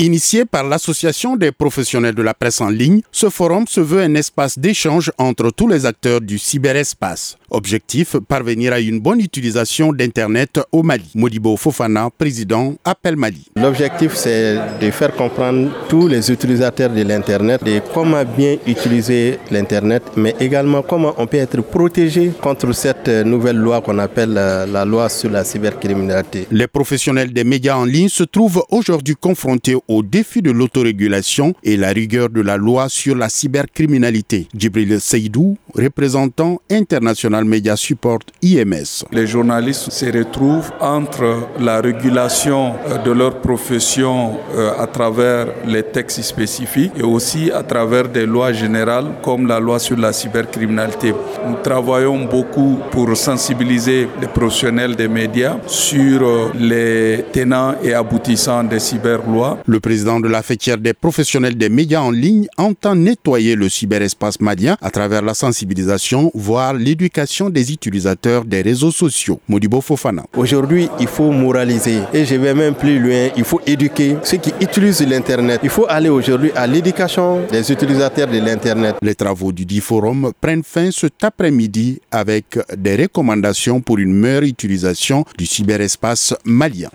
Initié par l'Association des professionnels de la presse en ligne, ce forum se veut un espace d'échange entre tous les acteurs du cyberespace. Objectif, parvenir à une bonne utilisation d'Internet au Mali. Modibo Fofana, président Appel Mali. L'objectif, c'est de faire comprendre tous les utilisateurs de l'Internet de comment bien utiliser l'Internet, mais également comment on peut être protégé contre cette nouvelle loi qu'on appelle la loi sur la cybercriminalité. Les professionnels des médias en ligne se trouvent aujourd'hui confrontés au défi de l'autorégulation et la rigueur de la loi sur la cybercriminalité. Djibril Seydou, représentant international Media Support IMS. Les journalistes se retrouvent entre la régulation euh, de leur profession euh, à travers les textes spécifiques et aussi à travers des lois générales comme la loi sur la cybercriminalité. Nous travaillons beaucoup pour sensibiliser les professionnels des médias sur euh, les tenants et aboutissants des cyberlois. Le président de la fêtière des professionnels des médias en ligne entend nettoyer le cyberespace malien à travers la sensibilisation, voire l'éducation des utilisateurs des réseaux sociaux. Modibo Fofana. Aujourd'hui, il faut moraliser et je vais même plus loin, il faut éduquer ceux qui utilisent l'Internet. Il faut aller aujourd'hui à l'éducation des utilisateurs de l'Internet. Les travaux du dit forum prennent fin cet après-midi avec des recommandations pour une meilleure utilisation du cyberespace malien.